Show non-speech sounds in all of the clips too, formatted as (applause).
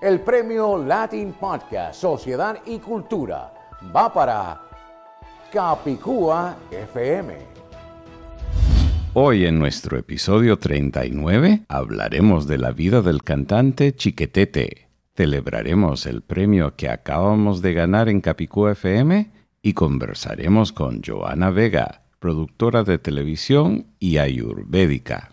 El premio Latin Podcast Sociedad y Cultura va para Capicúa FM. Hoy en nuestro episodio 39 hablaremos de la vida del cantante Chiquetete. Celebraremos el premio que acabamos de ganar en Capicúa FM y conversaremos con Joana Vega, productora de televisión y ayurvédica.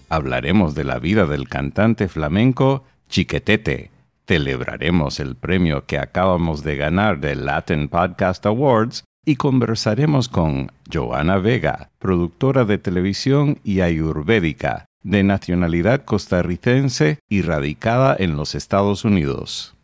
hablaremos de la vida del cantante flamenco Chiquetete. Celebraremos el premio que acabamos de ganar del Latin Podcast Awards y conversaremos con Joana Vega, productora de televisión y ayurvédica, de nacionalidad costarricense y radicada en los Estados Unidos.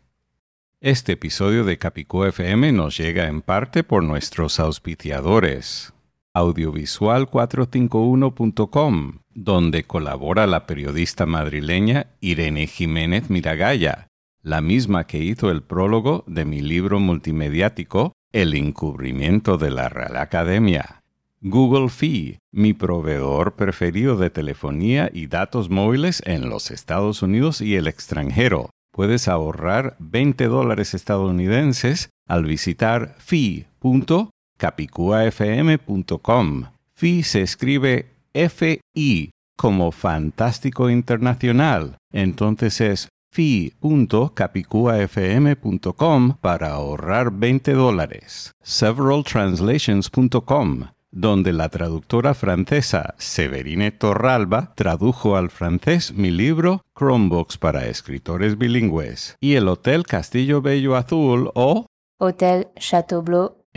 Este episodio de Capicú FM nos llega en parte por nuestros auspiciadores audiovisual451.com, donde colabora la periodista madrileña Irene Jiménez Miragaya, la misma que hizo el prólogo de mi libro multimediático El encubrimiento de la Real Academia. Google Fee, mi proveedor preferido de telefonía y datos móviles en los Estados Unidos y el extranjero. Puedes ahorrar 20 dólares estadounidenses al visitar fee.com capicuafm.com. FI se escribe FI como Fantástico Internacional. Entonces es fi.capicuafm.com para ahorrar 20 dólares. Severaltranslations.com donde la traductora francesa Severine Torralba tradujo al francés mi libro Chromebooks para escritores bilingües. Y el Hotel Castillo Bello Azul o Hotel Chateau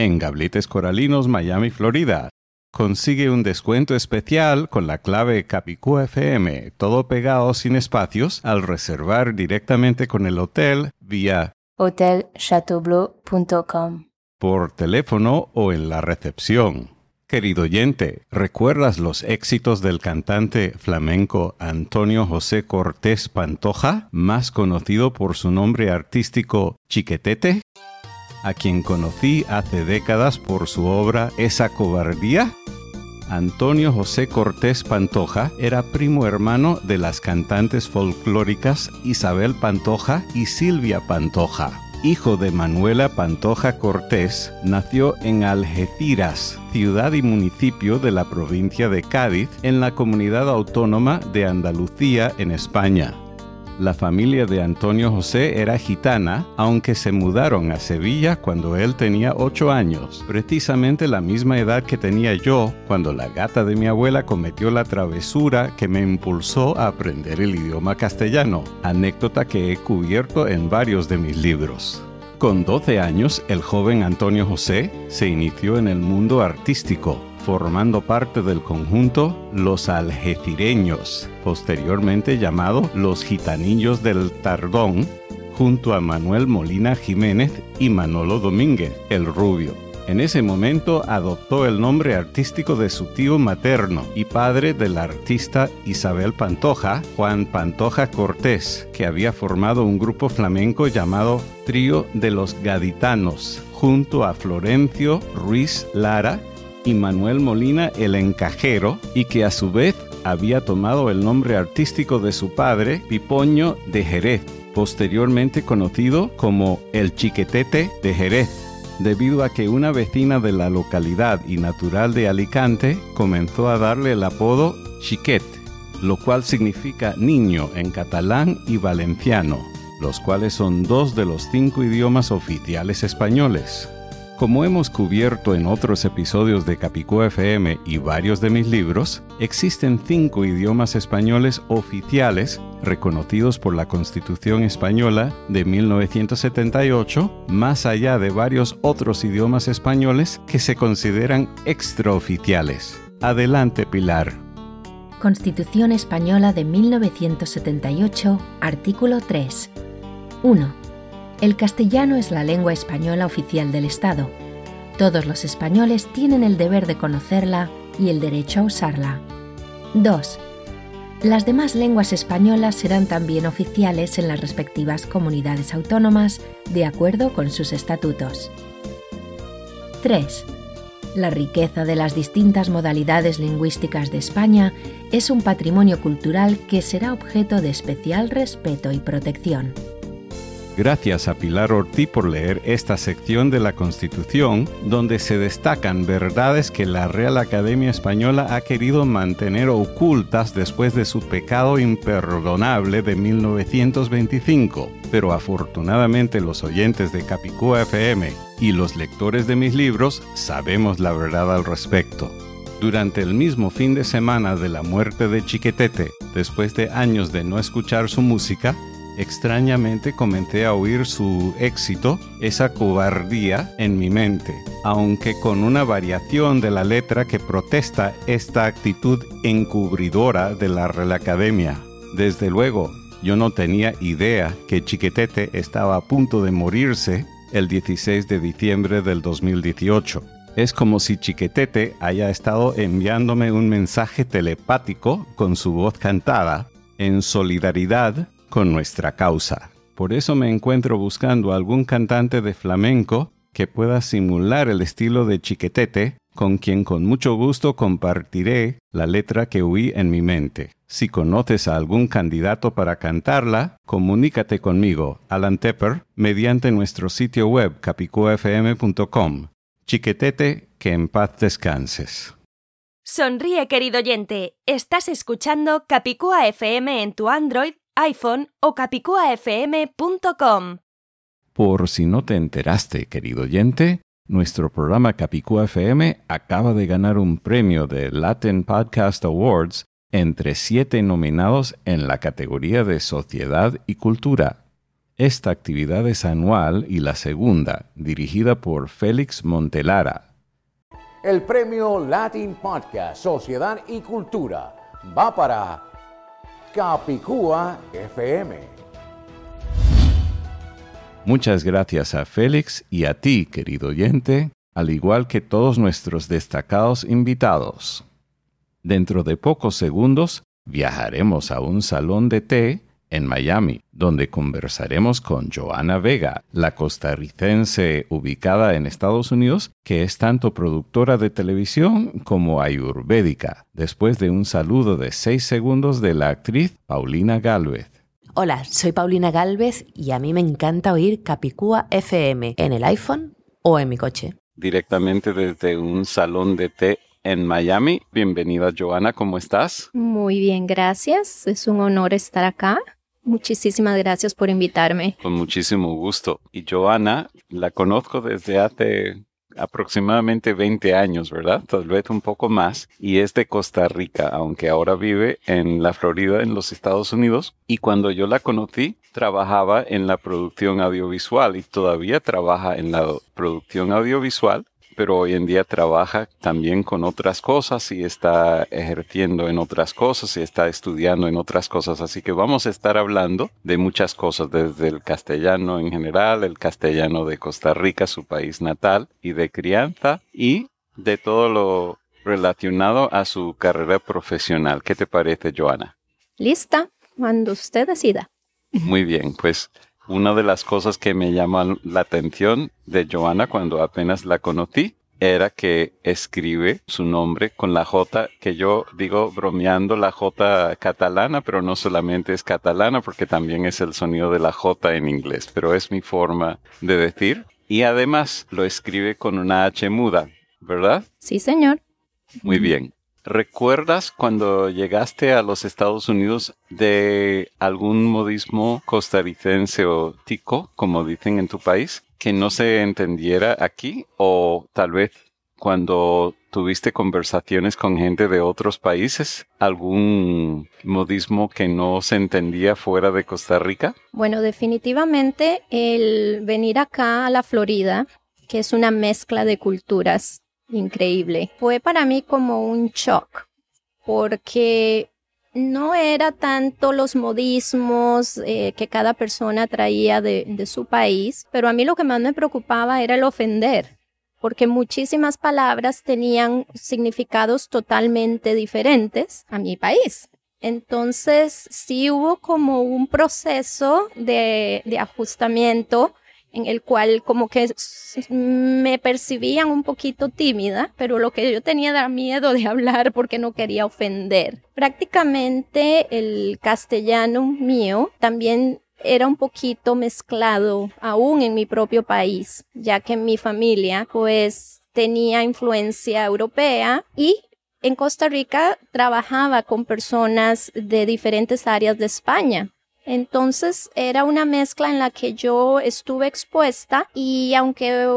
en Gablites Coralinos, Miami, Florida. Consigue un descuento especial con la clave Capicú FM, todo pegado sin espacios, al reservar directamente con el hotel vía hotelchateaubleu.com por teléfono o en la recepción. Querido oyente, ¿recuerdas los éxitos del cantante flamenco Antonio José Cortés Pantoja, más conocido por su nombre artístico Chiquetete? A quien conocí hace décadas por su obra Esa cobardía? Antonio José Cortés Pantoja era primo hermano de las cantantes folclóricas Isabel Pantoja y Silvia Pantoja. Hijo de Manuela Pantoja Cortés, nació en Algeciras, ciudad y municipio de la provincia de Cádiz, en la comunidad autónoma de Andalucía, en España. La familia de Antonio José era gitana, aunque se mudaron a Sevilla cuando él tenía ocho años, precisamente la misma edad que tenía yo cuando la gata de mi abuela cometió la travesura que me impulsó a aprender el idioma castellano, anécdota que he cubierto en varios de mis libros. Con 12 años, el joven Antonio José se inició en el mundo artístico, formando parte del conjunto Los Algecireños, posteriormente llamado Los Gitanillos del Tardón, junto a Manuel Molina Jiménez y Manolo Domínguez, el rubio. En ese momento adoptó el nombre artístico de su tío materno y padre de la artista Isabel Pantoja, Juan Pantoja Cortés, que había formado un grupo flamenco llamado Trío de los Gaditanos, junto a Florencio Ruiz Lara y Manuel Molina el Encajero, y que a su vez había tomado el nombre artístico de su padre, Pipoño de Jerez, posteriormente conocido como el Chiquetete de Jerez, debido a que una vecina de la localidad y natural de Alicante comenzó a darle el apodo Chiquet, lo cual significa niño en catalán y valenciano, los cuales son dos de los cinco idiomas oficiales españoles. Como hemos cubierto en otros episodios de Capicúa FM y varios de mis libros, existen cinco idiomas españoles oficiales reconocidos por la Constitución española de 1978, más allá de varios otros idiomas españoles que se consideran extraoficiales. Adelante, Pilar. Constitución Española de 1978, artículo 3. 1. El castellano es la lengua española oficial del Estado. Todos los españoles tienen el deber de conocerla y el derecho a usarla. 2. Las demás lenguas españolas serán también oficiales en las respectivas comunidades autónomas de acuerdo con sus estatutos. 3. La riqueza de las distintas modalidades lingüísticas de España es un patrimonio cultural que será objeto de especial respeto y protección. Gracias a Pilar Ortiz por leer esta sección de la Constitución, donde se destacan verdades que la Real Academia Española ha querido mantener ocultas después de su pecado imperdonable de 1925. Pero afortunadamente los oyentes de Capicúa FM y los lectores de mis libros sabemos la verdad al respecto. Durante el mismo fin de semana de la muerte de Chiquetete, después de años de no escuchar su música, extrañamente comencé a oír su éxito, esa cobardía, en mi mente, aunque con una variación de la letra que protesta esta actitud encubridora de la Real Academia. Desde luego, yo no tenía idea que Chiquetete estaba a punto de morirse el 16 de diciembre del 2018. Es como si Chiquetete haya estado enviándome un mensaje telepático con su voz cantada, en solidaridad con nuestra causa. Por eso me encuentro buscando algún cantante de flamenco que pueda simular el estilo de Chiquetete, con quien con mucho gusto compartiré la letra que oí en mi mente. Si conoces a algún candidato para cantarla, comunícate conmigo, Alan Tepper, mediante nuestro sitio web capicuafm.com. Chiquetete, que en paz descanses. Sonríe, querido oyente. Estás escuchando Capicúa FM en tu Android iPhone o capicuafm.com. Por si no te enteraste, querido oyente, nuestro programa Capicúa FM acaba de ganar un premio de Latin Podcast Awards entre siete nominados en la categoría de Sociedad y Cultura. Esta actividad es anual y la segunda, dirigida por Félix Montelara. El premio Latin Podcast Sociedad y Cultura va para Capicúa FM. Muchas gracias a Félix y a ti, querido oyente, al igual que todos nuestros destacados invitados. Dentro de pocos segundos viajaremos a un salón de té en Miami, donde conversaremos con Joana Vega, la costarricense ubicada en Estados Unidos, que es tanto productora de televisión como ayurvédica, después de un saludo de seis segundos de la actriz Paulina Galvez. Hola, soy Paulina Galvez y a mí me encanta oír Capicúa FM en el iPhone o en mi coche. Directamente desde un salón de té en Miami. Bienvenida Joana, ¿cómo estás? Muy bien, gracias. Es un honor estar acá. Muchísimas gracias por invitarme. Con muchísimo gusto. Y Joana, la conozco desde hace aproximadamente 20 años, ¿verdad? Tal vez un poco más. Y es de Costa Rica, aunque ahora vive en la Florida, en los Estados Unidos. Y cuando yo la conocí, trabajaba en la producción audiovisual y todavía trabaja en la producción audiovisual pero hoy en día trabaja también con otras cosas y está ejerciendo en otras cosas y está estudiando en otras cosas. Así que vamos a estar hablando de muchas cosas, desde el castellano en general, el castellano de Costa Rica, su país natal, y de crianza, y de todo lo relacionado a su carrera profesional. ¿Qué te parece, Joana? Lista, cuando usted decida. Muy bien, pues una de las cosas que me llama la atención de Joana cuando apenas la conocí era que escribe su nombre con la J, que yo digo bromeando la J catalana, pero no solamente es catalana, porque también es el sonido de la J en inglés, pero es mi forma de decir. Y además lo escribe con una H muda, ¿verdad? Sí, señor. Muy bien. ¿Recuerdas cuando llegaste a los Estados Unidos de algún modismo costarricense o tico, como dicen en tu país, que no se entendiera aquí o tal vez cuando tuviste conversaciones con gente de otros países? ¿Algún modismo que no se entendía fuera de Costa Rica? Bueno, definitivamente el venir acá a la Florida, que es una mezcla de culturas increíble, fue para mí como un shock, porque no era tanto los modismos eh, que cada persona traía de, de su país, pero a mí lo que más me preocupaba era el ofender porque muchísimas palabras tenían significados totalmente diferentes a mi país. Entonces, sí hubo como un proceso de, de ajustamiento en el cual como que me percibían un poquito tímida, pero lo que yo tenía era miedo de (laughs) hablar porque no quería ofender. Prácticamente el castellano mío también era un poquito mezclado aún en mi propio país, ya que mi familia pues tenía influencia europea y en Costa Rica trabajaba con personas de diferentes áreas de España. Entonces era una mezcla en la que yo estuve expuesta y aunque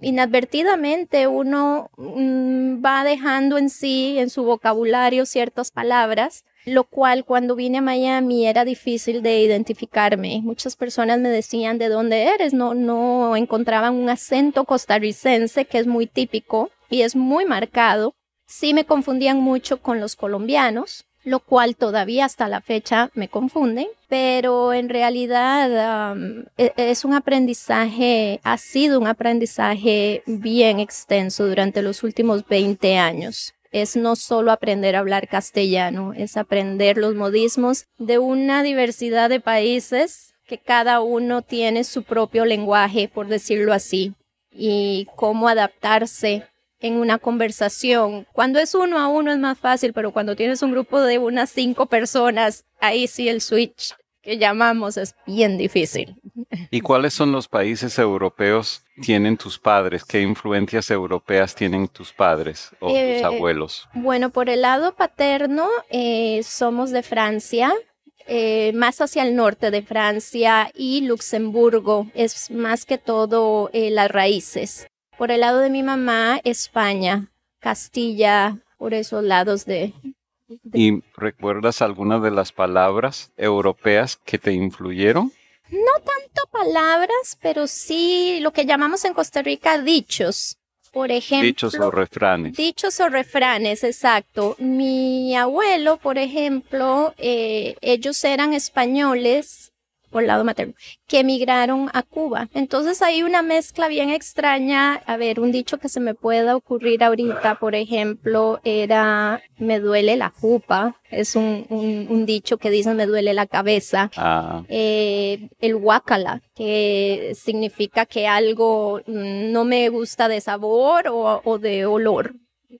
inadvertidamente uno mm, va dejando en sí, en su vocabulario ciertas palabras, lo cual cuando vine a Miami era difícil de identificarme. Muchas personas me decían de dónde eres, no, no encontraban un acento costarricense que es muy típico y es muy marcado. Sí me confundían mucho con los colombianos, lo cual todavía hasta la fecha me confunden, pero en realidad e, es un aprendizaje, ha sido un aprendizaje bien extenso durante los últimos 20 años. Es no solo aprender a hablar castellano, es aprender los modismos de una diversidad de países que cada uno tiene su propio lenguaje, por decirlo así, y cómo adaptarse en una conversación. Cuando es uno a uno es más fácil, pero cuando tienes un grupo de unas cinco personas, ahí sí el switch que llamamos es bien difícil. (laughs) ¿Y cuáles son los países europeos tienen tus padres? ¿Qué influencias europeas tienen tus padres o tus eh, abuelos? Bueno, por el lado paterno eh, somos de Francia, eh, más hacia el norte de Francia y Luxemburgo, es más que todo las raíces. Por el lado de mi mamá, España, Castilla, por esos lados de, ¿Y recuerdas alguna de las palabras europeas que te influyeron? No tanto palabras, pero sí lo que llamamos en Costa Rica dichos. Por ejemplo. Dichos o refranes. Dichos o refranes, exacto. Mi abuelo, por ejemplo, eh, ellos eran españoles por lado materno, que emigraron a Cuba. Entonces hay una mezcla bien extraña. A ver, un dicho que se me pueda ocurrir ahorita, por ejemplo, era me duele la jupa. Es un, un, dicho que dicen me duele la cabeza. Ah. Eh, el guacala, que significa que algo no me gusta de sabor o, o de olor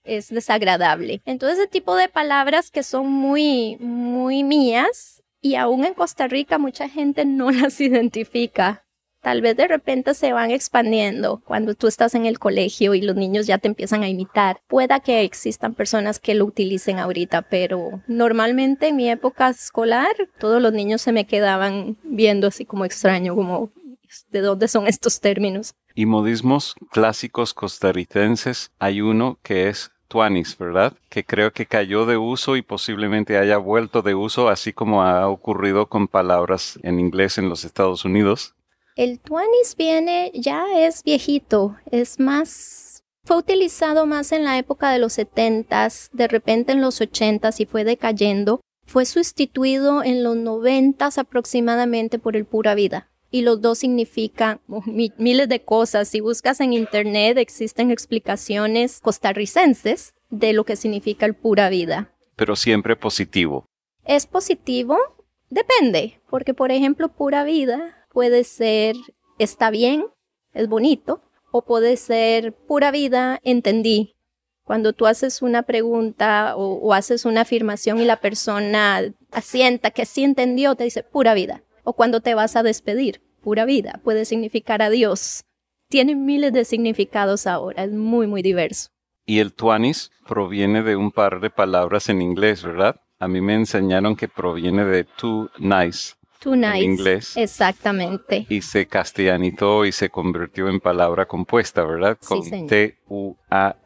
es desagradable. Entonces, ese tipo de palabras que son muy, muy mías, y aún en Costa Rica mucha gente no (laughs) las identifica. Tal vez de repente se van expandiendo cuando tú estás en el colegio y los niños ya te empiezan a imitar. Pueda que existan personas que lo utilicen ahorita, pero normalmente en mi época escolar todos los niños se me quedaban viendo así como extraño, como ¿de dónde son estos términos? Y modismos clásicos costarricenses, hay uno que es Tuanis, ¿verdad? Que creo que cayó de uso y posiblemente haya vuelto de uso, así como ha ocurrido con palabras en inglés en los Estados Unidos. El Tuanis viene, ya es viejito, es más, fue utilizado más en la época de los setentas, de repente en los ochentas y fue decayendo. Fue sustituido en los noventas aproximadamente por el pura vida y los dos significan (laughs) miles de cosas. Si buscas en internet existen explicaciones costarricenses de lo que significa el pura vida. Pero siempre positivo. ¿Es positivo? Depende, porque por ejemplo pura vida puede ser está bien, es bonito, o puede ser pura vida, entendí. Cuando tú haces una pregunta o, o haces una afirmación y la persona asienta que sí entendió, te dice pura vida o cuando te vas a despedir. Pura vida puede significar adiós. Tiene miles de significados ahora, es muy, muy diverso. Y el tuanis proviene de un par de palabras en inglés, ¿verdad? A mí me enseñaron que proviene de too nice en inglés. Exactamente. Y se castellanizó y se convirtió en palabra compuesta, ¿verdad? Sí, Con señor. T-U-A-N-I-S.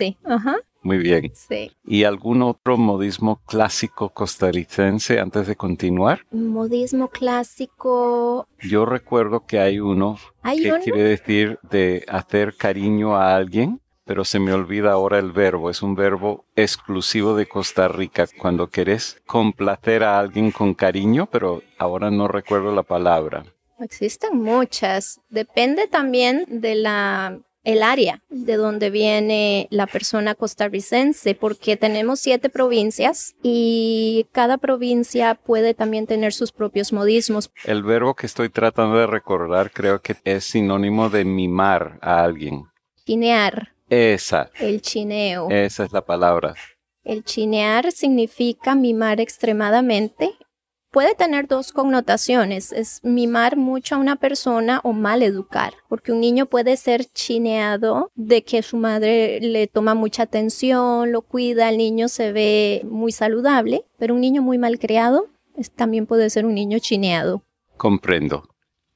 Sí, ajá, Muy bien. sí. ¿Y algún otro modismo clásico costarricense antes de continuar? Modismo clásico. Yo recuerdo que hay uno Hay que uno. quiere decir de hacer cariño a alguien, pero se me olvida ahora el verbo. Es un verbo exclusivo de Costa Rica. Cuando querés complacer a alguien con cariño, pero ahora no recuerdo la palabra. Existen muchas. Depende también de la el área de donde viene la persona costarricense, porque tenemos siete provincias y cada provincia puede también tener sus propios modismos. El verbo que estoy tratando de recordar creo que es sinónimo de mimar a alguien. Chinear, Esa, el chineo. esa es la palabra. El chinear significa mimar extremadamente. Puede tener dos connotaciones, es mimar mucho a una persona o mal educar, porque un niño puede ser chineado de que su madre le toma mucha atención, lo cuida, el niño se ve muy saludable, pero un niño muy mal criado también puede ser un niño chineado. Comprendo.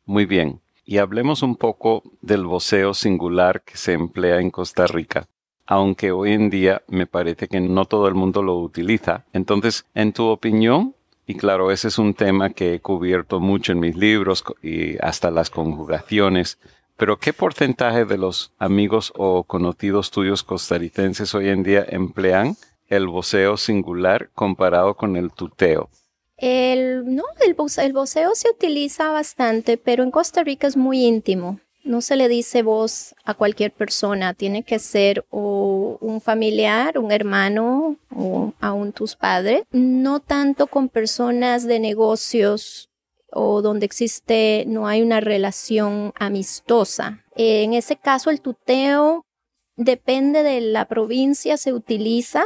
Muy bien. Y hablemos un poco del voceo singular que se emplea en Costa Rica. Aunque hoy en día me parece que no todo el mundo lo utiliza. Entonces, en tu opinión, y claro, ese es un tema que he cubierto mucho en mis libros y hasta las conjugaciones, pero ¿qué porcentaje de los amigos o conocidos tuyos costarricenses hoy en día emplean el voceo singular comparado con el tuteo? El, no, el, voce- el voceo se utiliza bastante, pero en Costa Rica es muy íntimo. No se le dice voz a cualquier persona, tiene que ser o un familiar, un hermano o aún tus padres. No tanto con personas de negocios o donde existe, no hay una relación amistosa. En ese caso, el tuteo depende de la provincia, se utiliza,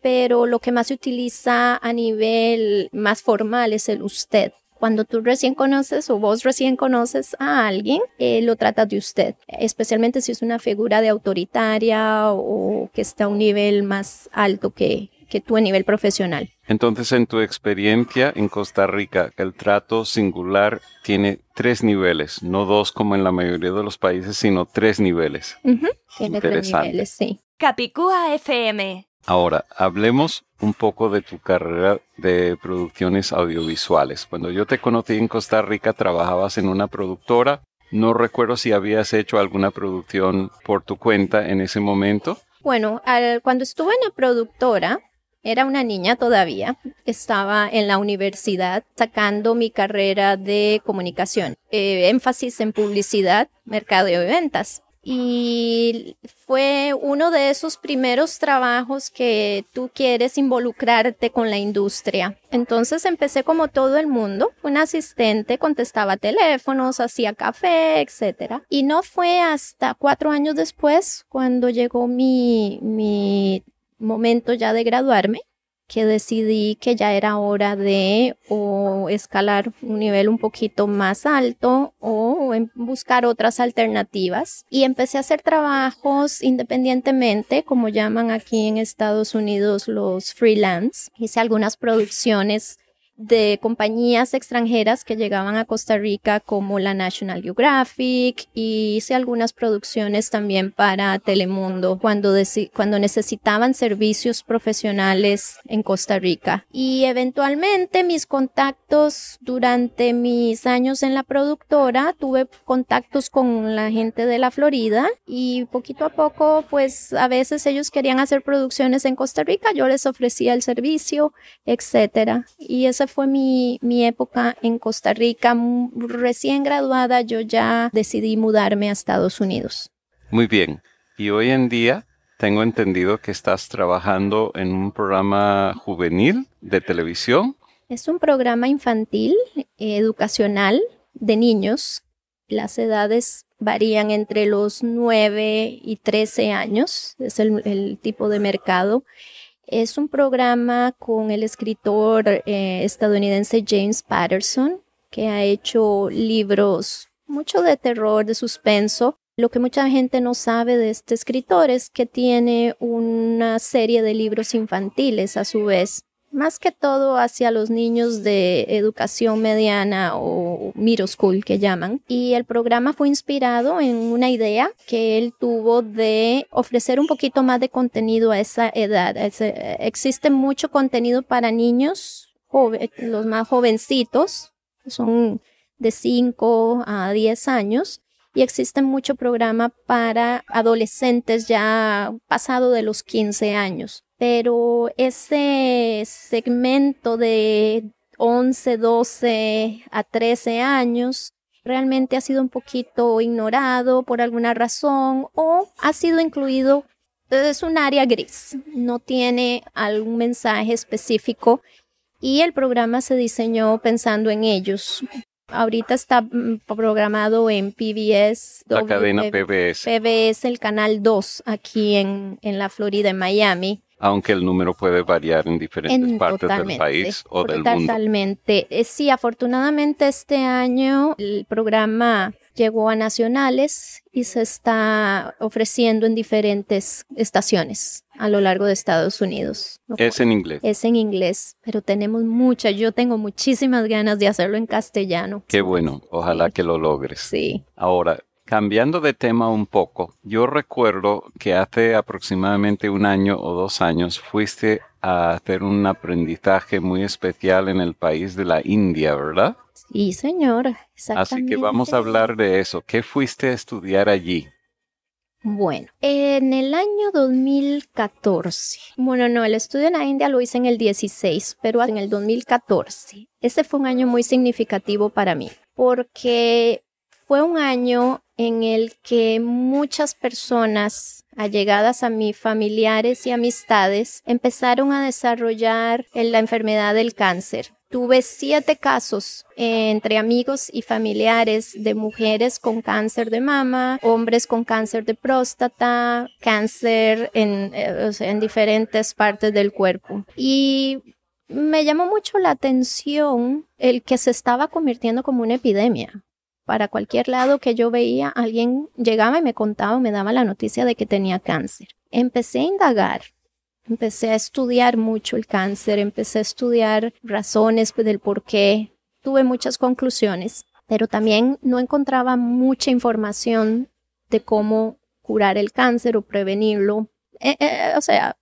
pero lo que más se utiliza a nivel más formal es el usted. Cuando tú recién conoces o vos recién conoces a alguien, eh, lo tratas de usted, especialmente si es una figura de autoritaria o que está a un nivel más alto que, que tú a nivel profesional. Entonces, en tu experiencia en Costa Rica, el trato singular tiene tres niveles, no dos como en la mayoría de los países, sino tres niveles. Ujú, Tiene tres Interesante. niveles, sí. Capicúa FM. Ahora, hablemos un poco de tu carrera de producciones audiovisuales. Cuando yo te conocí en Costa Rica, trabajabas en una productora. No recuerdo si habías hecho alguna producción por tu cuenta en ese momento. Bueno, al- cuando estuve en la productora, era una niña todavía, estaba en la universidad sacando mi carrera de comunicación, eh, énfasis en publicidad, mercadeo y ventas. Y fue uno de esos primeros trabajos que tú quieres involucrarte con la industria. Entonces empecé como todo el mundo, una asistente, contestaba teléfonos, hacía café, etc. Y no fue hasta cuatro años después, cuando llegó mi, mi momento ya de graduarme, que decidí que ya era hora de o escalar un nivel un poquito más alto o buscar otras alternativas. Y empecé a hacer trabajos independientemente, como llaman aquí en Estados Unidos los freelance. Hice algunas producciones de compañías extranjeras que llegaban a Costa Rica como la National Geographic y hice algunas producciones también para Telemundo cuando, cuando necesitaban servicios profesionales en Costa Rica. Y eventualmente mis contactos durante mis años en la productora, tuve contactos con la gente de la Florida y poquito a poco pues a veces ellos querían hacer producciones en Costa Rica, yo les ofrecía el servicio etcétera. Y esa fue mi, mi época en Costa Rica. Recién graduada, yo ya decidí mudarme a Estados Unidos. Muy bien. Y hoy en día tengo entendido que estás trabajando en un programa juvenil de televisión. Es un programa infantil, educacional, de niños. Las edades varían entre los 9 y 13 años, es el, el tipo de mercado. Es un programa con el escritor eh, estadounidense James Patterson, que ha hecho libros mucho de terror, de suspenso. Lo que mucha gente no sabe de este escritor es que tiene una serie de libros infantiles a su vez. Más que todo hacia los niños de educación mediana o middle school que llaman. Y el programa fue inspirado en una idea que él tuvo de ofrecer un poquito más de contenido a esa edad. existe mucho contenido para niños, los más jovencitos, son de 5 a 10 años. Y existe mucho programa para adolescentes ya pasado de los 15 años pero ese segmento de 11, 12 a 13 años realmente ha sido un poquito ignorado por alguna razón o ha sido incluido, es un área gris, no tiene algún mensaje específico y el programa se diseñó pensando en ellos. Ahorita está mm, programado en PBS. La cadena PBS. PBS, el canal 2 aquí en, en la Florida, en Miami aunque el número puede variar en diferentes partes del país o del mundo. Totalmente. Eh, sí, afortunadamente este año el programa llegó a nacionales y se está ofreciendo en diferentes estaciones a lo largo de Estados Unidos. Es en inglés. Es en inglés, pero tenemos muchas, yo tengo muchísimas ganas de hacerlo en castellano. Qué bueno, ojalá que lo logres. Sí. Ahora, Cambiando de tema un poco, yo recuerdo que hace aproximadamente un año o dos años fuiste a hacer un aprendizaje muy especial en el país de la India, ¿verdad? Sí, señor. Exactamente. Así que vamos a hablar de eso. ¿Qué fuiste a estudiar allí? Bueno, en el año 2014, bueno, no, el estudio en la India lo hice en el 16, pero en el 2014, ese fue un año muy significativo para mí, porque fue un año en el que muchas personas allegadas a mis familiares y amistades empezaron a desarrollar la enfermedad del cáncer. Tuve siete casos entre amigos y familiares de mujeres con cáncer de mama, hombres con cáncer de próstata, cáncer en, eh, en diferentes partes del cuerpo. Y me llamó mucho la atención el que se estaba convirtiendo como una epidemia para cualquier lado que yo veía, alguien llegaba y me contaba, me daba la noticia de que tenía cáncer. Empecé a indagar, empecé a estudiar mucho el cáncer, empecé a estudiar razones del por qué, tuve muchas conclusiones, pero también no encontraba mucha información de cómo curar el cáncer o prevenirlo. Eh, eh, o sea,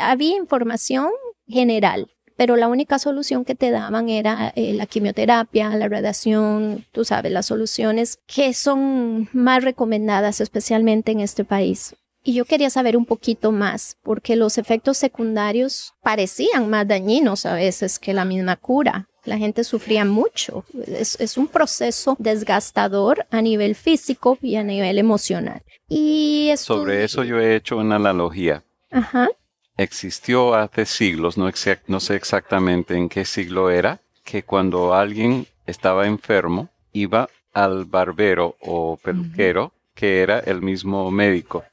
había información general, pero la única solución que te daban era eh, la quimioterapia, la radiación, tú sabes, las soluciones que son más recomendadas especialmente en este país. Y yo quería saber un poquito más, porque los efectos secundarios parecían más dañinos a veces que la misma cura. La gente sufría mucho. Es, es un proceso desgastador a nivel físico y a nivel emocional. Y Sobre eso yo he hecho una analogía. Ajá existió hace siglos, no, no, sé exactamente en qué siglo era, que cuando alguien estaba enfermo iba al barbero o peluquero, que era el mismo médico.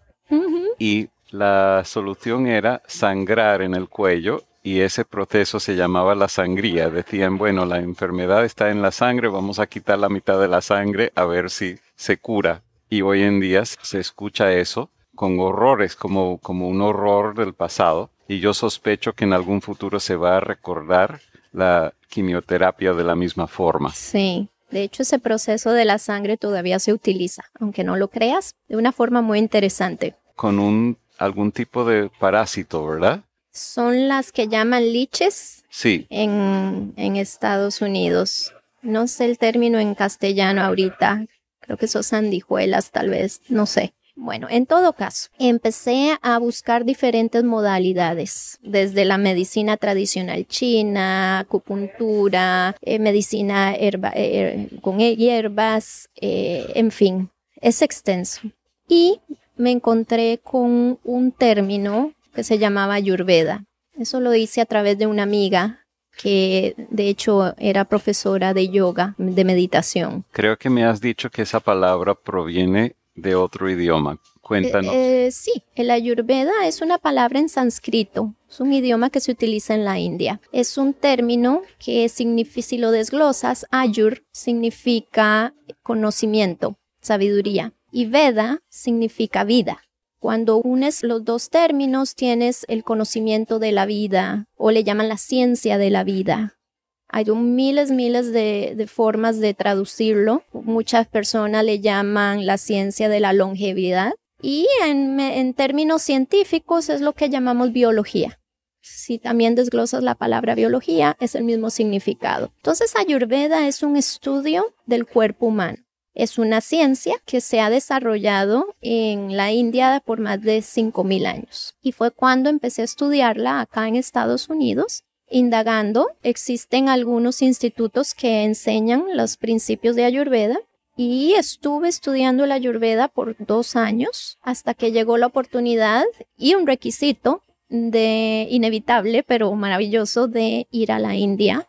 Y la solución era sangrar en el cuello y ese proceso se llamaba la sangría. Decían, bueno, la enfermedad está en la sangre, vamos a quitar la mitad de la sangre a ver si se cura. Y hoy en día se escucha eso con horrores, como, como un horror del pasado. Y yo sospecho que en algún futuro se va a recordar la quimioterapia de la misma forma. Sí, de hecho ese proceso de la sangre todavía se utiliza, aunque no lo creas, de una forma muy interesante. Con un algún tipo de parásito, ¿verdad? Son las que llaman liches sí. en, en Estados Unidos. No sé el término en castellano ahorita. Creo que son sandijuelas, tal vez. No sé. Bueno, en todo caso, empecé a buscar diferentes modalidades, desde la medicina tradicional china, acupuntura, eh, medicina eh, con hierbas, eh, en fin, es extenso. Y me encontré con un término que se llamaba Ayurveda. Eso lo hice a través de una amiga que de hecho era profesora de yoga, de meditación. Creo que me has dicho que esa palabra proviene de otro idioma. Cuéntanos. Eh, eh, sí, el ayurveda es una palabra en sánscrito, es un idioma que se utiliza en la India. Es un término que significa, si lo desglosas, ayur significa conocimiento, sabiduría, y veda significa vida. Cuando unes los dos términos, tienes el conocimiento de la vida o le llaman la ciencia de la vida. Hay miles, miles de, formas de traducirlo. Muchas personas le llaman la ciencia de la longevidad y en, en términos científicos es lo que llamamos biología. Si también desglosas la palabra biología, es el mismo significado. Entonces, Ayurveda es un estudio del cuerpo humano. Es una ciencia que se ha desarrollado en la India por más de 5.000 años. Y fue cuando empecé a estudiarla acá en Estados Unidos. Indagando, existen algunos institutos que enseñan los principios de Ayurveda y estuve estudiando la Ayurveda por dos años hasta que llegó la oportunidad y un requisito de inevitable pero maravilloso de ir a la India,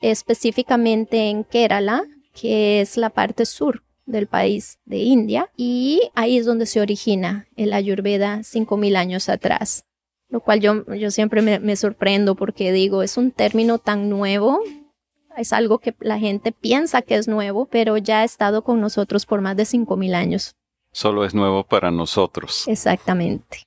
específicamente en Kerala, que es la parte sur del país de India, y ahí es donde se origina el Ayurveda 5.000 años atrás, lo cual yo, yo siempre me, me sorprendo porque digo, es un término tan nuevo, es algo que la gente piensa que es nuevo, pero ya ha estado con nosotros por más de 5.000 años. Solo es nuevo para nosotros. Exactamente.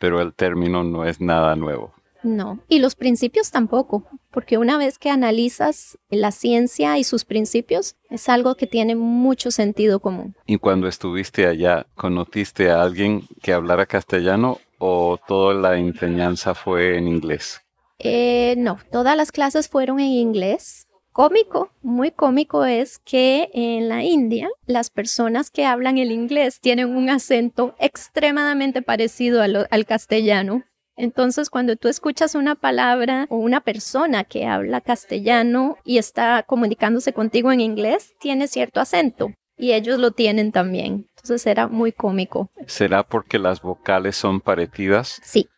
Pero el término no es nada nuevo. No, y los principios tampoco, porque una vez que analizas la ciencia y sus principios, es algo que tiene mucho sentido común. ¿Y cuando estuviste allá, conociste a alguien que hablara castellano o toda la enseñanza fue en inglés? Eh, no, todas las clases fueron en inglés. Cómico, muy cómico es que en la India las personas que hablan el inglés tienen un acento extremadamente parecido al castellano entonces, cuando tú escuchas una palabra o una persona que habla castellano y está comunicándose contigo en inglés, tiene cierto acento y ellos lo tienen también. Entonces era muy cómico. ¿Será porque las vocales son parecidas? Sí.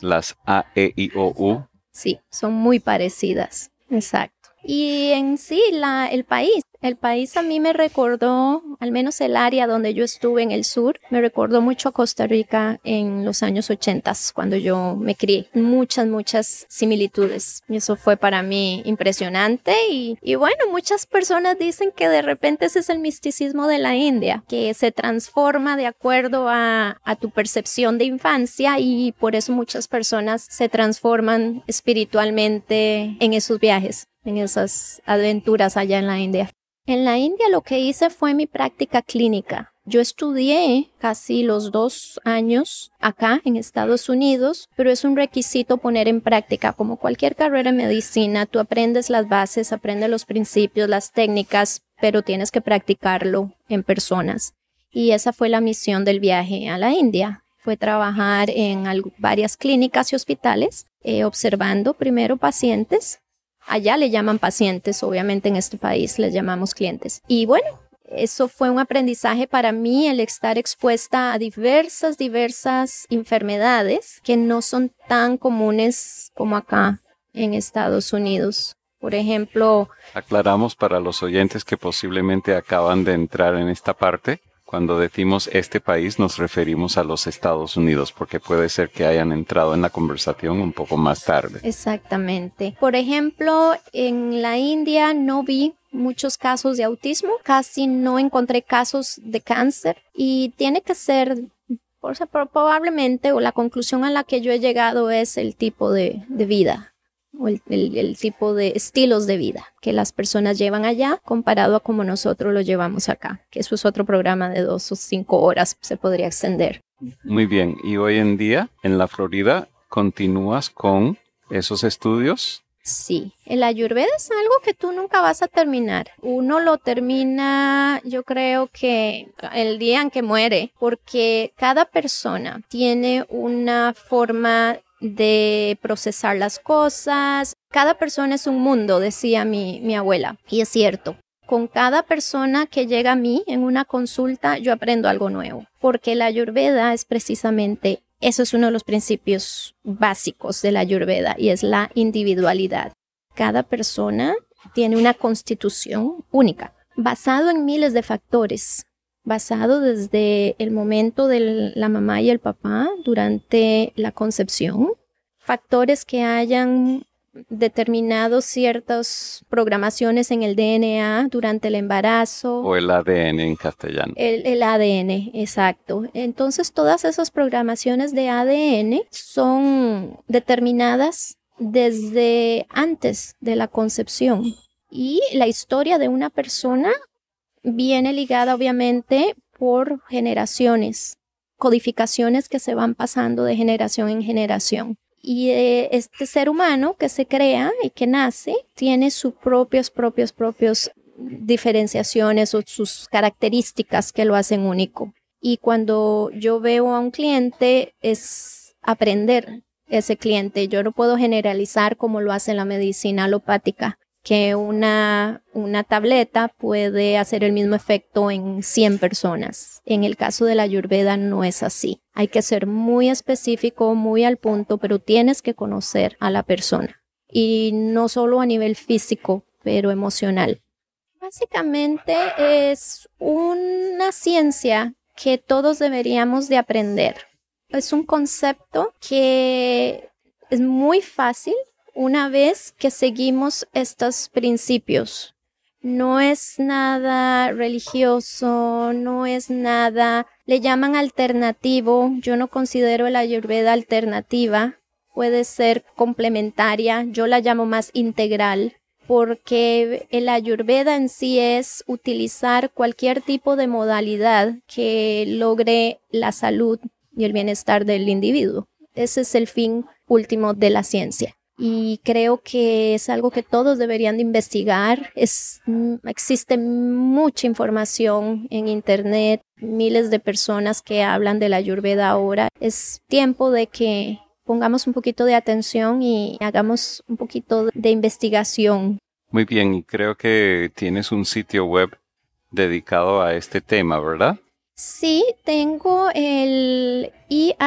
Las A, E, I, O, U. Sí, son muy parecidas. Exacto. Y en sí, la, el país, el país a mí me recordó, al menos el área donde yo estuve en el sur, me recordó mucho a Costa Rica en los años 80, cuando yo me crié. Muchas, muchas similitudes. Y eso fue para mí impresionante. Y, bueno, muchas personas dicen que de repente ese es el misticismo de la India, que se transforma de acuerdo a, a tu percepción de infancia y por eso muchas personas se transforman espiritualmente en esos viajes en esas aventuras allá en la India. En la India lo que hice fue mi práctica clínica. Yo estudié casi los dos años acá en Estados Unidos, pero es un requisito poner en práctica. Como cualquier carrera en medicina, tú aprendes las bases, aprendes los principios, las técnicas, pero tienes que practicarlo en personas. Y esa fue la misión del viaje a la India. Fue trabajar en varias clínicas y hospitales, eh, observando primero pacientes Allá le llaman pacientes, obviamente en este país les llamamos clientes. Y bueno, eso fue un aprendizaje para mí el estar expuesta a diversas, diversas enfermedades que no son tan comunes como acá en Estados Unidos. Por ejemplo... Aclaramos para los oyentes que posiblemente acaban de entrar en esta parte cuando decimos este país nos referimos a los Estados Unidos porque puede ser que hayan entrado en la conversación un poco más tarde. Exactamente. Por ejemplo, en la India no vi muchos casos de autismo, casi no encontré casos de cáncer y tiene que ser probablemente o la conclusión a la que yo he llegado es el tipo de, de vida o el, tipo de estilos de vida que las personas llevan allá comparado a como nosotros lo llevamos acá, que eso es otro programa de dos o cinco horas, se podría extender. Muy bien, y hoy en día en la Florida continúas con esos estudios. Sí, el ayurveda es algo que tú nunca vas a terminar. Uno lo termina, yo creo que el día en que muere, porque cada persona tiene una forma de procesar las cosas. Cada persona es un mundo, decía mi, mi abuela, y es cierto. Con cada persona que llega a mí en una consulta, yo aprendo algo nuevo, porque la ayurveda es precisamente, eso es uno de los principios básicos de la ayurveda, y es la individualidad. Cada persona tiene una constitución única, basado en miles de factores, basado desde el momento de la mamá y el papá durante la concepción, factores que hayan determinados ciertas programaciones en el DNA durante el embarazo. O el ADN en castellano. El, el, ADN, exacto. Entonces todas esas programaciones de ADN son determinadas desde antes de la concepción. Y la historia de una persona viene ligada obviamente por generaciones, codificaciones que se van pasando de generación en generación. Y eh, este ser humano que se crea y que nace tiene sus propios, propios, propios diferenciaciones o sus características que lo hacen único. Y cuando yo veo a un cliente es aprender ese cliente. Yo no puedo generalizar como lo hace la medicina alopática que una, una tableta puede hacer el mismo efecto en 100 personas. En el caso de la ayurveda no es así. Hay que ser muy específico, muy al punto, pero tienes que conocer a la persona. Y no solo a nivel físico, pero emocional. Básicamente es una ciencia que todos deberíamos de aprender. Es un concepto que es muy fácil una vez que seguimos estos principios. No es nada religioso, no es nada, le llaman alternativo, yo no considero la ayurveda alternativa, puede ser complementaria, yo la llamo más integral, porque el ayurveda en sí es utilizar cualquier tipo de modalidad que logre la salud y el bienestar del individuo. Ese es el fin último de la ciencia y creo que es algo que todos deberían de investigar. Es, mm, existe mucha información en Internet, miles de personas que hablan de la Ayurveda ahora. Es tiempo de que pongamos un poquito de atención y hagamos un poquito de investigación. Muy bien, y creo que tienes un sitio web dedicado a este tema, ¿verdad? Sí, tengo el IHSGR,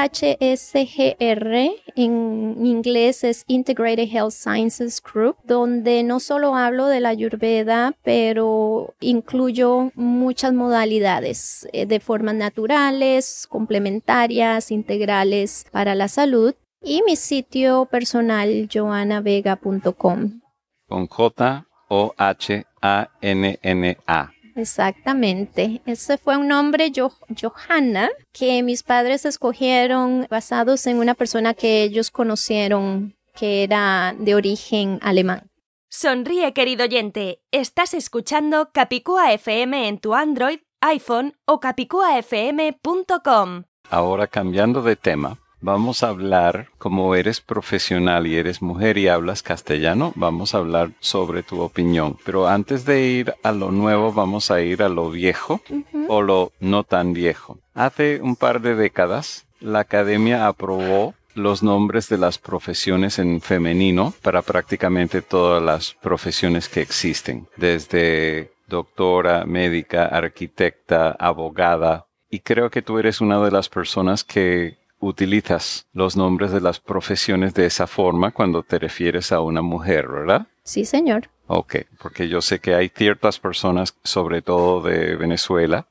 en inglés es Integrated Health Sciences Group, donde no solo hablo de la ayurveda, pero incluyo muchas modalidades eh, de formas naturales, complementarias, integrales para la salud. Y mi sitio personal, joannavega.com. Con J O H A N N A. Exactamente. Ese fue un nombre, Johanna, que mis padres escogieron basados en una persona que ellos conocieron que era de origen alemán. Sonríe, querido oyente. Estás escuchando Capicúa FM en tu Android, iPhone o capicuafm.com. Ahora cambiando de tema, Vamos a hablar, como eres profesional y eres mujer y hablas castellano, vamos a hablar sobre tu opinión. Pero antes de ir a lo nuevo, vamos a ir a lo viejo o lo no tan viejo. Hace un par de décadas, la academia aprobó los nombres de las profesiones en femenino para prácticamente todas las profesiones que existen, desde doctora, médica, arquitecta, abogada. Y creo que tú eres una de las personas que utilizas los nombres de las profesiones de esa forma cuando te refieres a una mujer, ¿verdad? Sí, señor. Ok, porque yo sé que hay ciertas personas, sobre todo de Venezuela,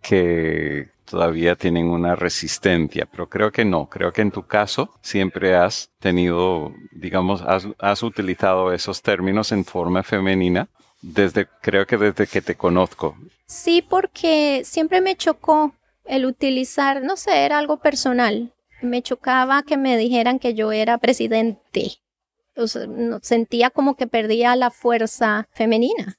que todavía tienen una resistencia, pero creo que no, creo que en tu caso siempre has tenido, digamos, has, has utilizado esos términos en forma femenina desde, creo que desde que te conozco. Sí, porque siempre me chocó el utilizar, no sé, era algo personal. Me chocaba que me dijeran que yo era presidente. O sentía como que perdía la fuerza femenina.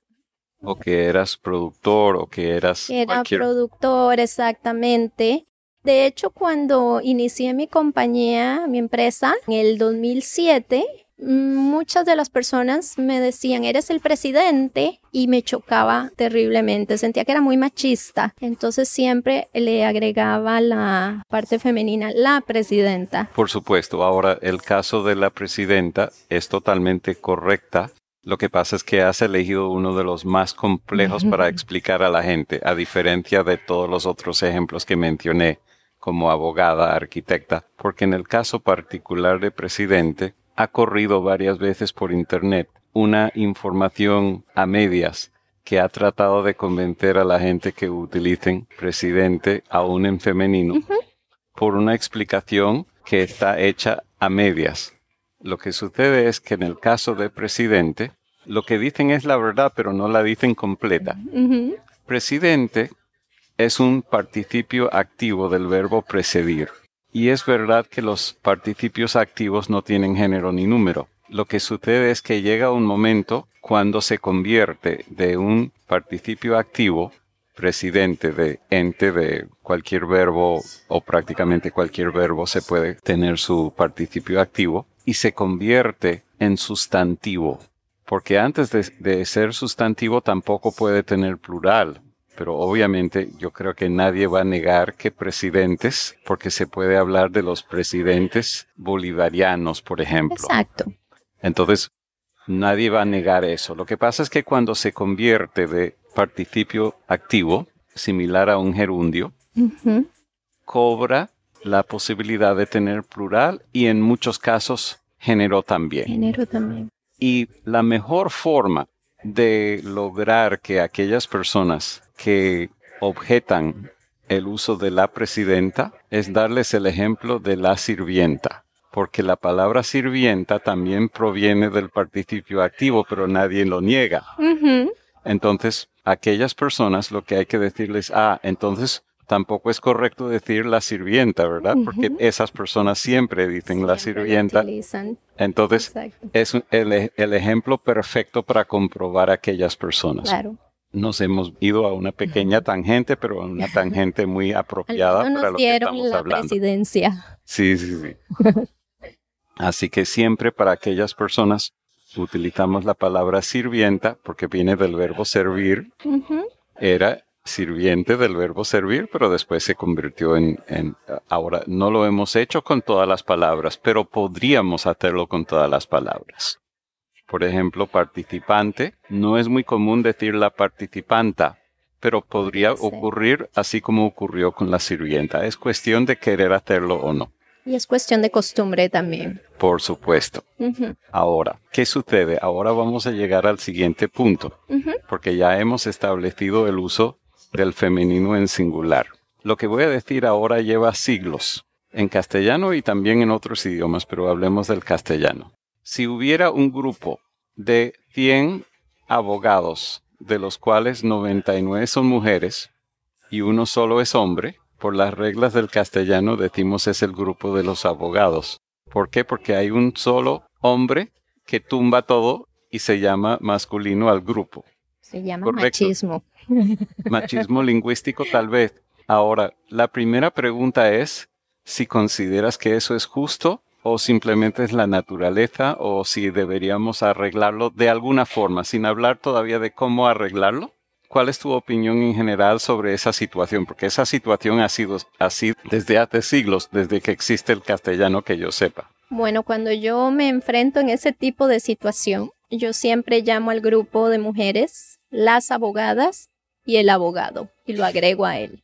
O que eras productor o que eras... Era productor, exactamente. De hecho, cuando inicié mi compañía, mi empresa, en el 2007, muchas de las personas me decían, eres el presidente, y me chocaba terriblemente, sentía que era muy machista, entonces siempre le agregaba la parte femenina, la presidenta. Por supuesto, ahora el caso de la presidenta es totalmente correcta. Lo que pasa es que has elegido uno de los más complejos para (laughs) explicar a la gente, a diferencia de todos los otros ejemplos que mencioné como abogada, arquitecta, porque en el caso particular de presidente, ha corrido varias veces por Internet una información a medias que ha tratado de convencer a la gente que utilicen presidente aún en femenino por una explicación que está hecha a medias. Lo que sucede es que en el caso de presidente, lo que dicen es la verdad, pero no la dicen completa. Presidente es un participio activo del verbo precedir. Y es verdad que los participios activos no tienen género ni número. Lo que sucede es que llega un momento cuando se convierte de un participio activo, presidente de ente de cualquier verbo o prácticamente cualquier verbo se puede tener su participio activo, y se convierte en sustantivo. Porque antes de, ser sustantivo tampoco puede tener plural, pero obviamente yo creo que nadie va a negar que presidentes, porque se puede hablar de los presidentes bolivarianos, por ejemplo. Exacto. Entonces, nadie va a negar eso. Lo que pasa es que cuando se convierte de participio activo, similar a un gerundio, cobra la posibilidad de tener plural y en muchos casos género también. Género también. Y la mejor forma de lograr que aquellas personas que objetan el uso de la presidenta es darles el ejemplo de la sirvienta, porque la palabra sirvienta también proviene del participio activo, pero nadie lo niega. Entonces, aquellas personas lo que hay que decirles, ah, entonces tampoco es correcto decir la sirvienta, ¿verdad? Porque esas personas siempre dicen la Siempre sirvienta. Entonces, Exacto. es el, el ejemplo perfecto para comprobar a aquellas personas. Claro. Nos hemos ido a una pequeña tangente, pero a una tangente muy apropiada para lo que dieron estamos la hablando. presidencia. Sí, sí, sí. Así que siempre para aquellas personas utilizamos la palabra sirvienta porque viene del verbo servir. Era sirviente del verbo servir, pero después se convirtió en, en- Ahora, no lo hemos hecho con todas las palabras, pero podríamos hacerlo con todas las palabras. Por ejemplo, participante. No es muy común decir la participanta, pero podría Sí. ocurrir así como ocurrió con la sirvienta. Es cuestión de querer hacerlo o no, Y es cuestión de costumbre también. por supuesto. Ahora, ¿qué sucede? Ahora vamos a llegar al siguiente punto, porque ya hemos establecido el uso del femenino en singular. Lo que voy a decir ahora lleva siglos, en castellano y también en otros idiomas, pero hablemos del castellano. Si hubiera un grupo de 100 abogados, de los cuales 99 son mujeres y uno solo es hombre, por las reglas del castellano decimos es el grupo de los abogados. ¿Por qué? Porque hay un solo hombre que tumba todo y se llama masculino al grupo. Se llama Correcto. machismo. (laughs) (laughs) Machismo lingüístico tal vez. Ahora, la primera pregunta es si consideras que eso es justo o simplemente es la naturaleza o si deberíamos arreglarlo de alguna forma, sin hablar todavía de cómo arreglarlo. ¿Cuál es tu opinión en general sobre esa situación? Porque esa situación ha sido así desde hace siglos, desde que existe el castellano que yo sepa. Bueno, cuando yo me enfrento en ese tipo de situación, yo siempre llamo al grupo de mujeres, las abogadas y el abogado, y lo agrego a él,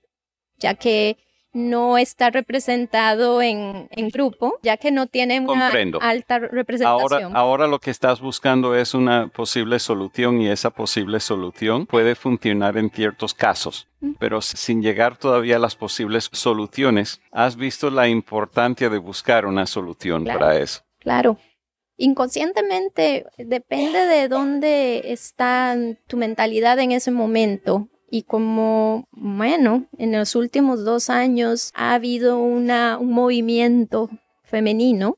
ya que no está representado en, en grupo, ya que no tiene una Comprendo. alta Ahora, representación. ahora lo que estás buscando es una posible solución y esa posible solución puede funcionar en ciertos casos, pero sin llegar todavía a las posibles soluciones, has visto la importancia de buscar una solución Claro. para eso. Claro. Inconscientemente depende de dónde está tu mentalidad en ese momento. Y como, bueno, en los últimos dos años ha habido un movimiento femenino,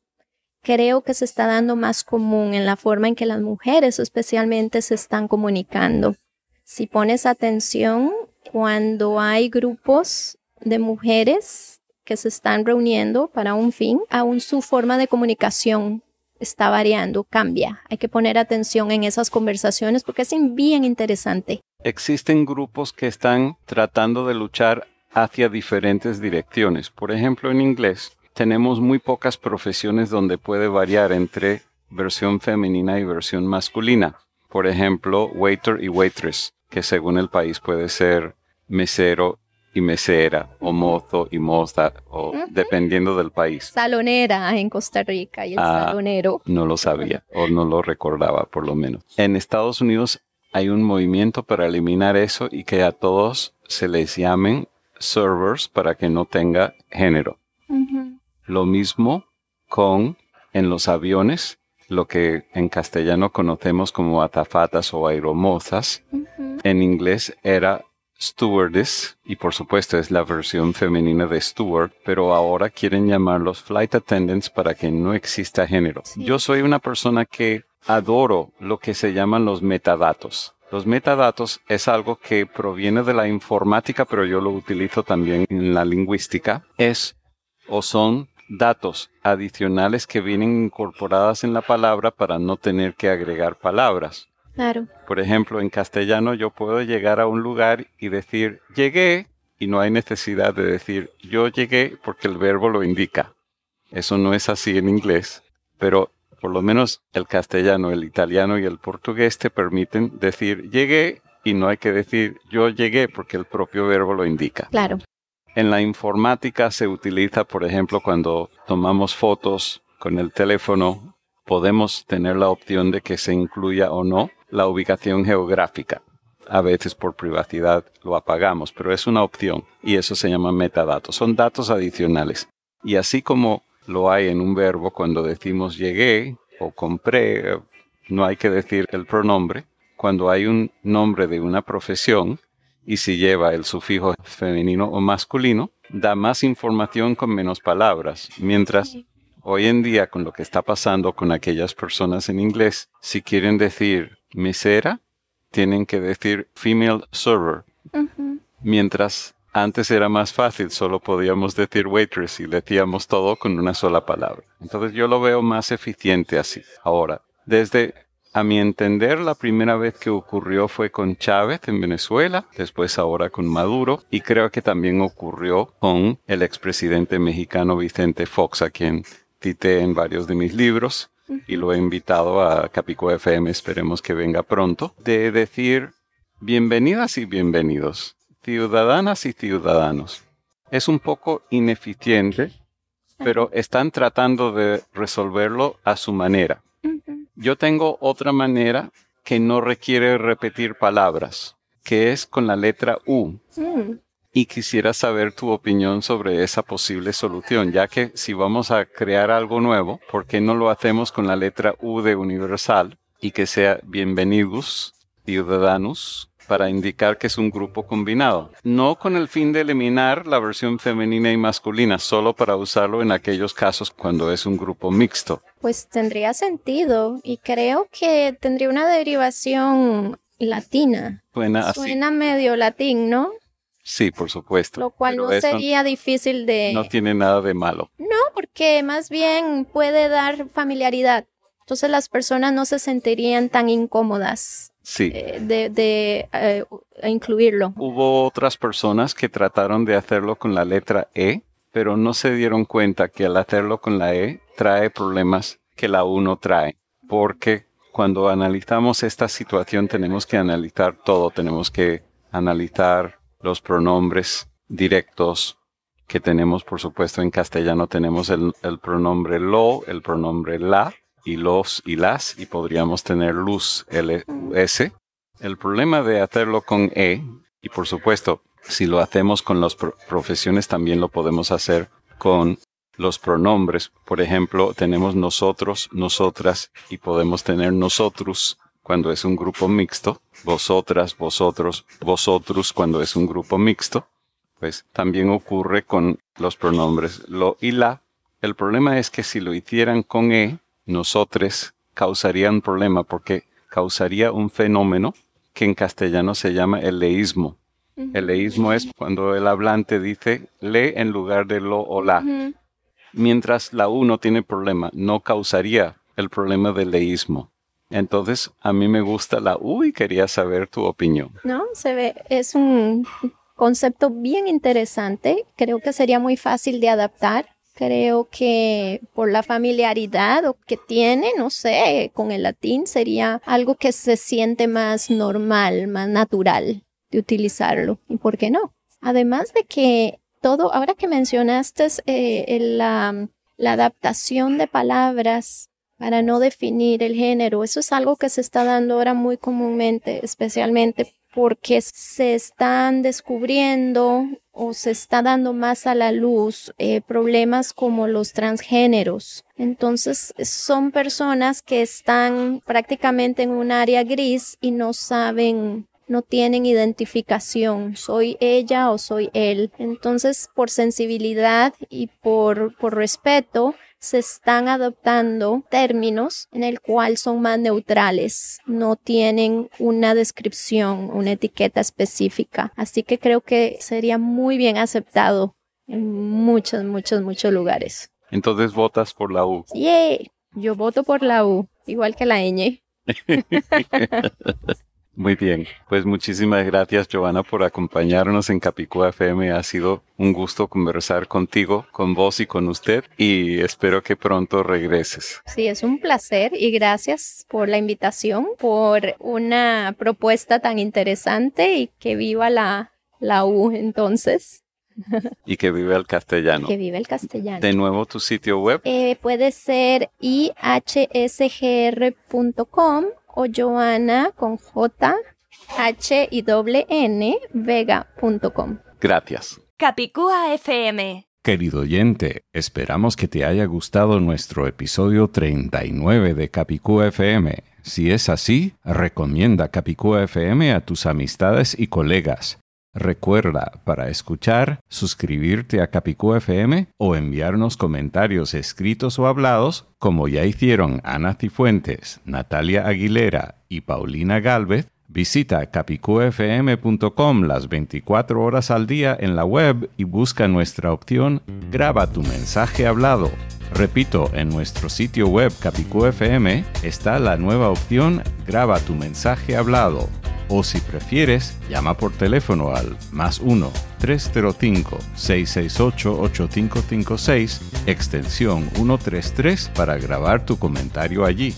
creo que se está dando más común en la forma en que las mujeres especialmente se están comunicando. Si pones atención, cuando hay grupos de mujeres que se están reuniendo para un fin, aún su forma de comunicación está variando, cambia. Hay que poner atención en esas conversaciones porque es bien interesante. Existen grupos que están tratando de luchar hacia diferentes direcciones. Por ejemplo, en inglés tenemos muy pocas profesiones donde puede variar entre versión femenina y versión masculina. Por ejemplo, waiter y waitress, que según el país puede ser mesero y mesera, o mozo y moza, o dependiendo del país. Salonera en Costa Rica y el Ah. salonero. No lo sabía o no lo recordaba por lo menos. En Estados Unidos hay un movimiento para eliminar eso y que a todos se les llamen servers para que no tenga género. Lo mismo con en los aviones, lo que en castellano conocemos como atafatas o aeromozas, en inglés era stewardess, y por supuesto es la versión femenina de steward, pero ahora quieren llamarlos flight attendants para que no exista género. Yo soy una persona que adoro lo que se llaman los metadatos. Los metadatos es algo que proviene de la informática, pero yo lo utilizo también en la lingüística. Es o son datos adicionales que vienen incorporadas en la palabra para no tener que agregar palabras. Claro. Por ejemplo, en castellano yo puedo llegar a un lugar y decir llegué y no hay necesidad de decir yo llegué porque el verbo lo indica. Eso no es así en inglés, pero por lo menos el castellano, el italiano y el portugués te permiten decir llegué y no hay que decir yo llegué porque el propio verbo lo indica. Claro. En la informática se utiliza, por ejemplo, cuando tomamos fotos con el teléfono, podemos tener la opción de que se incluya o no la ubicación geográfica. A veces por privacidad lo apagamos, pero es una opción y eso se llama metadatos. Son datos adicionales. Y así como lo hay en un verbo cuando decimos llegué o compré, no hay que decir el pronombre. Cuando hay un nombre de una profesión y si lleva el sufijo femenino o masculino, da más información con menos palabras, mientras hoy en día con lo que está pasando con aquellas personas en inglés, si quieren decir mesera, tienen que decir female server, mientras antes era más fácil, solo podíamos decir waitress y decíamos todo con una sola palabra. Entonces yo lo veo más eficiente así. Ahora, desde a mi entender, la primera vez que ocurrió fue con Chávez en Venezuela, después ahora con Maduro, y creo que también ocurrió con el expresidente mexicano Vicente Fox, a quien cité en varios de mis libros, y lo he invitado a Capico FM, esperemos que venga pronto, de decir bienvenidas y bienvenidos ciudadanas y ciudadanos. Es un poco ineficiente, pero están tratando de resolverlo a su manera. Yo tengo otra manera que no requiere repetir palabras, que es con la letra U. Mm. Y quisiera saber tu opinión sobre esa posible solución, ya que si vamos a crear algo nuevo, ¿por qué no lo hacemos con la letra U de universal y que sea bienvenidos, ciudadanos, para indicar que es un grupo combinado, no con el fin de eliminar la versión femenina y masculina, solo para usarlo en aquellos casos cuando es un grupo mixto. Pues tendría sentido y creo que tendría una derivación latina. Suena así. Suena medio latín, ¿no? Sí, por supuesto. Lo cual no sería difícil de... No tiene nada de malo. No, porque más bien puede dar familiaridad. Entonces las personas no se sentirían tan incómodas Sí. eh, de, de, eh, incluirlo. Hubo otras personas que trataron de hacerlo con la letra E, pero no se dieron cuenta que al hacerlo con la E trae problemas que la U no trae, porque cuando analizamos esta situación tenemos que analizar todo, tenemos que analizar los pronombres directos que tenemos, por supuesto, en castellano tenemos el, el pronombre lo, el pronombre la, y los y las, y podríamos tener luz LS. El problema de hacerlo con E, y por supuesto, si lo hacemos con las pro- profesiones, también lo podemos hacer con los pronombres. Por ejemplo, tenemos nosotros, nosotras, y podemos tener nosotros cuando es un grupo mixto, vosotras, vosotros, vosotros cuando es un grupo mixto. Pues también ocurre con los pronombres lo y la. El problema es que si lo hicieran con E, nosotres causaría un problema porque causaría un fenómeno que en castellano se llama el leísmo. El leísmo es cuando el hablante dice le en lugar de lo o la. Mientras la U no tiene problema, no causaría el problema del leísmo. Entonces, a mí me gusta la U y quería saber tu opinión. ¿no? Se ve, es un concepto bien interesante. Creo que sería muy fácil de adaptar. Creo que por la familiaridad o que tiene, no sé, con el latín sería algo que se siente más normal, más natural de utilizarlo. ¿Y por qué no? Además de que todo, ahora que mencionaste eh, la adaptación de palabras para no definir el género. Eso es algo que se está dando ahora muy comúnmente, especialmente porque se están descubriendo o se está dando más a la luz eh, problemas como los transgéneros. Entonces son personas que están prácticamente en un área gris y no saben no tienen identificación, soy ella o soy él. Entonces, por sensibilidad y por, por respeto, se están adoptando términos en el cual son más neutrales, no tienen una descripción, una etiqueta específica. Así que creo que sería muy bien aceptado en muchos, muchos, muchos lugares. Entonces votas por la U. ¡Yay! Yo voto por la U, igual que la ñ. (laughs) Muy bien, pues muchísimas gracias Giovanna por acompañarnos en Capicúa FM. Ha sido un gusto conversar contigo, con vos y con usted y espero que pronto regreses. Sí, es un placer y gracias por la invitación, por una propuesta tan interesante y que viva la, la U entonces. Y que vive el castellano. Que vive el castellano. De nuevo tu sitio web. Eh, puede ser ihsgr.com o Joana con J H y N vega.com. Gracias. Capicúa FM. Querido oyente, esperamos que te haya gustado nuestro episodio 39 de Capicúa FM. Si es así, recomienda Capicúa FM a tus amistades y colegas. Recuerda, para escuchar, suscribirte a Capicú FM o enviarnos comentarios escritos o hablados, como ya hicieron Ana Cifuentes, Natalia Aguilera y Paulina Galvez, visita capicufm.com las 24 horas al día en la web y busca nuestra opción Graba tu mensaje hablado. Repito, en nuestro sitio web Capicú FM está la nueva opción Graba tu mensaje hablado o si prefieres, llama por teléfono al más 1-305-668-8556, extensión 133 para grabar tu comentario allí.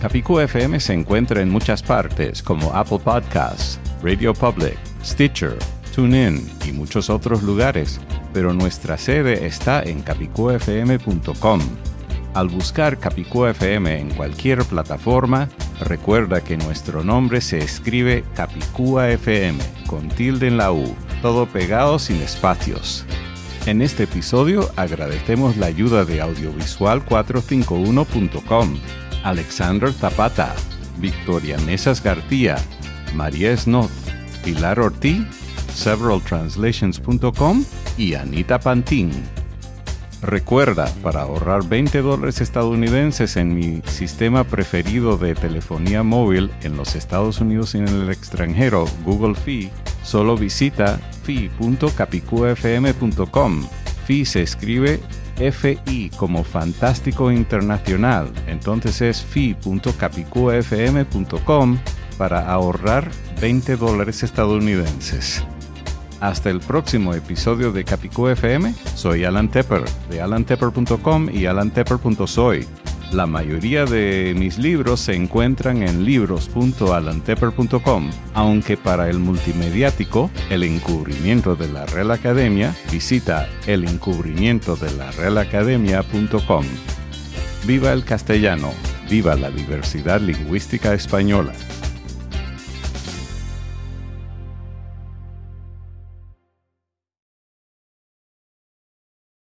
Capicu FM se encuentra en muchas partes como Apple Podcasts, Radio Public, Stitcher, TuneIn y muchos otros lugares, pero nuestra sede está en capicuafm.com. Al buscar Capicúa FM en cualquier plataforma, recuerda que nuestro nombre se escribe Capicúa FM, con tilde en la U, todo pegado sin espacios. En este episodio agradecemos la ayuda de audiovisual451.com, Alexander Zapata, Victoria Mesas García, María Snoth, Pilar Ortiz, severaltranslations.com y Anita Pantín. Recuerda, para ahorrar 20 dólares estadounidenses en mi sistema preferido de telefonía móvil en los Estados Unidos y en el extranjero, Google Fee, solo visita fee.capicufm.com. Fee se escribe FI como Fantástico Internacional, entonces es fee.capicufm.com para ahorrar 20 dólares estadounidenses. Hasta el próximo episodio de Capicú FM, soy Alan Tepper de alantepper.com y alantepper.soy. La mayoría de mis libros se encuentran en libros.alantepper.com, aunque para el multimediático, El encubrimiento de la Real Academia, visita elencubrimiento de la Real Viva el castellano, viva la diversidad lingüística española.